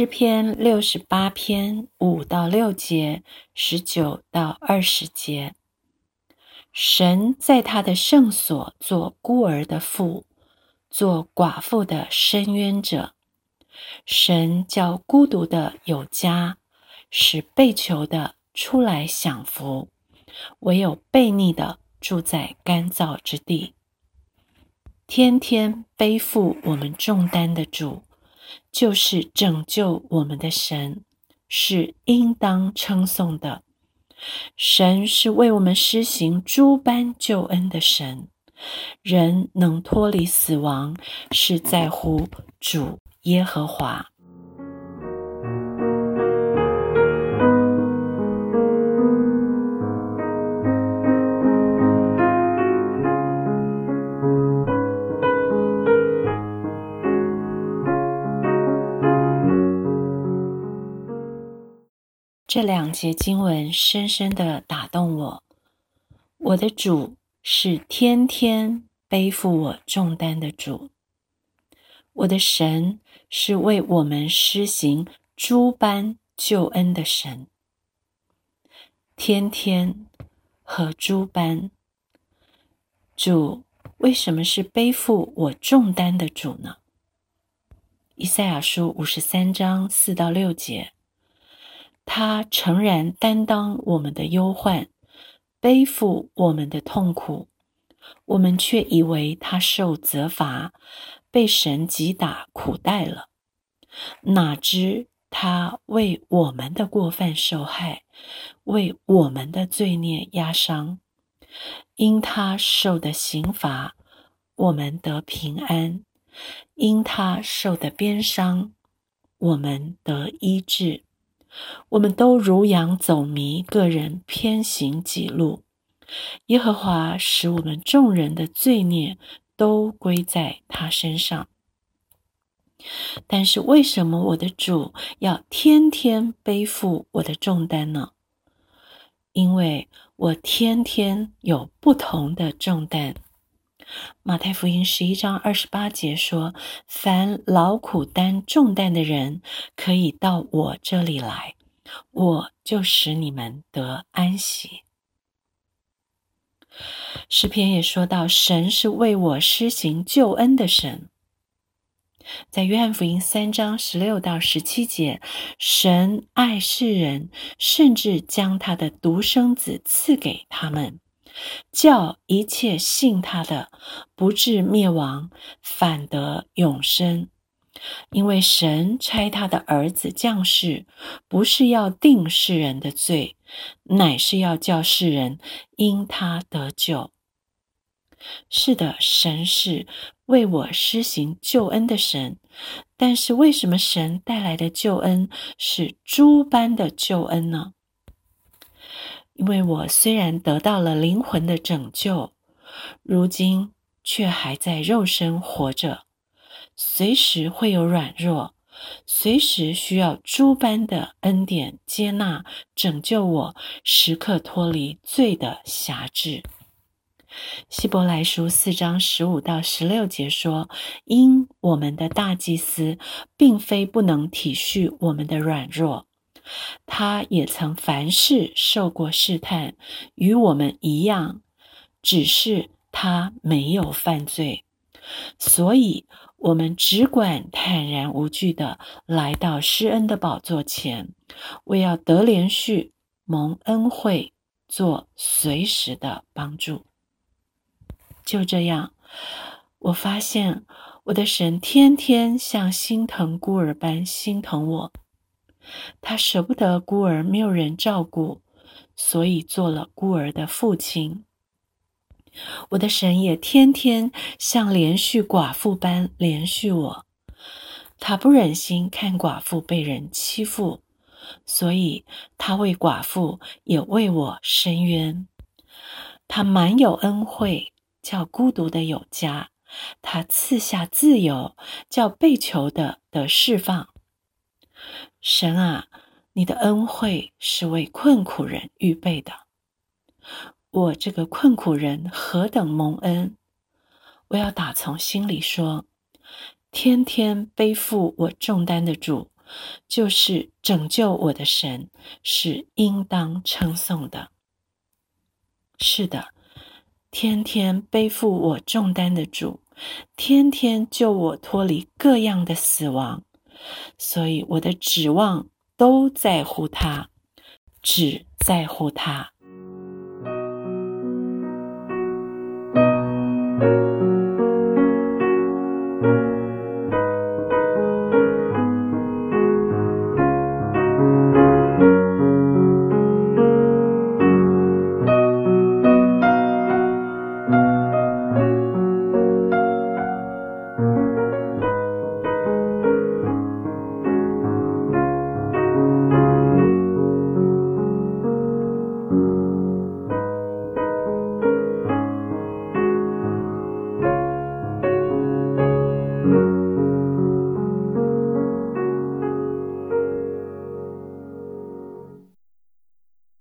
诗篇六十八篇五到六节，十九到二十节。神在他的圣所做孤儿的父，做寡妇的伸冤者。神叫孤独的有家，使被囚的出来享福。唯有悖逆的住在干燥之地。天天背负我们重担的主。就是拯救我们的神，是应当称颂的。神是为我们施行诸般救恩的神。人能脱离死亡，是在乎主耶和华。这两节经文深深的打动我。我的主是天天背负我重担的主，我的神是为我们施行诸般救恩的神。天天和诸般，主为什么是背负我重担的主呢？以赛亚书五十三章四到六节。他诚然担当我们的忧患，背负我们的痛苦，我们却以为他受责罚，被神击打苦待了。哪知他为我们的过犯受害，为我们的罪孽压伤。因他受的刑罚，我们得平安；因他受的鞭伤，我们得医治。我们都如羊走迷，个人偏行己路。耶和华使我们众人的罪孽都归在他身上。但是，为什么我的主要天天背负我的重担呢？因为我天天有不同的重担。马太福音十一章二十八节说：“凡劳苦担重担的人，可以到我这里来，我就使你们得安息。”诗篇也说到：“神是为我施行救恩的神。”在约翰福音三章十六到十七节，神爱世人，甚至将他的独生子赐给他们。叫一切信他的不至灭亡，反得永生。因为神差他的儿子降世，不是要定世人的罪，乃是要叫世人因他得救。是的，神是为我施行救恩的神。但是为什么神带来的救恩是诸般的救恩呢？因为我虽然得到了灵魂的拯救，如今却还在肉身活着，随时会有软弱，随时需要诸般的恩典接纳拯救我，时刻脱离罪的辖制。希伯来书四章十五到十六节说：“因我们的大祭司并非不能体恤我们的软弱。”他也曾凡事受过试探，与我们一样，只是他没有犯罪，所以我们只管坦然无惧的来到施恩的宝座前，为要得连续蒙恩惠，做随时的帮助。就这样，我发现我的神天天像心疼孤儿般心疼我。他舍不得孤儿没有人照顾，所以做了孤儿的父亲。我的神也天天像连续寡妇般连续我，他不忍心看寡妇被人欺负，所以他为寡妇也为我伸冤。他满有恩惠，叫孤独的有家；他赐下自由，叫被囚的得释放。神啊你的恩惠是为困苦人预备的。我这个困苦人何等蒙恩！我要打从心里说天天背负我重担的主就是拯救我的神是应当称颂的。是的天天背负我重担的主天天救我脱离各样的死亡所以我的指望都在乎他只在乎他。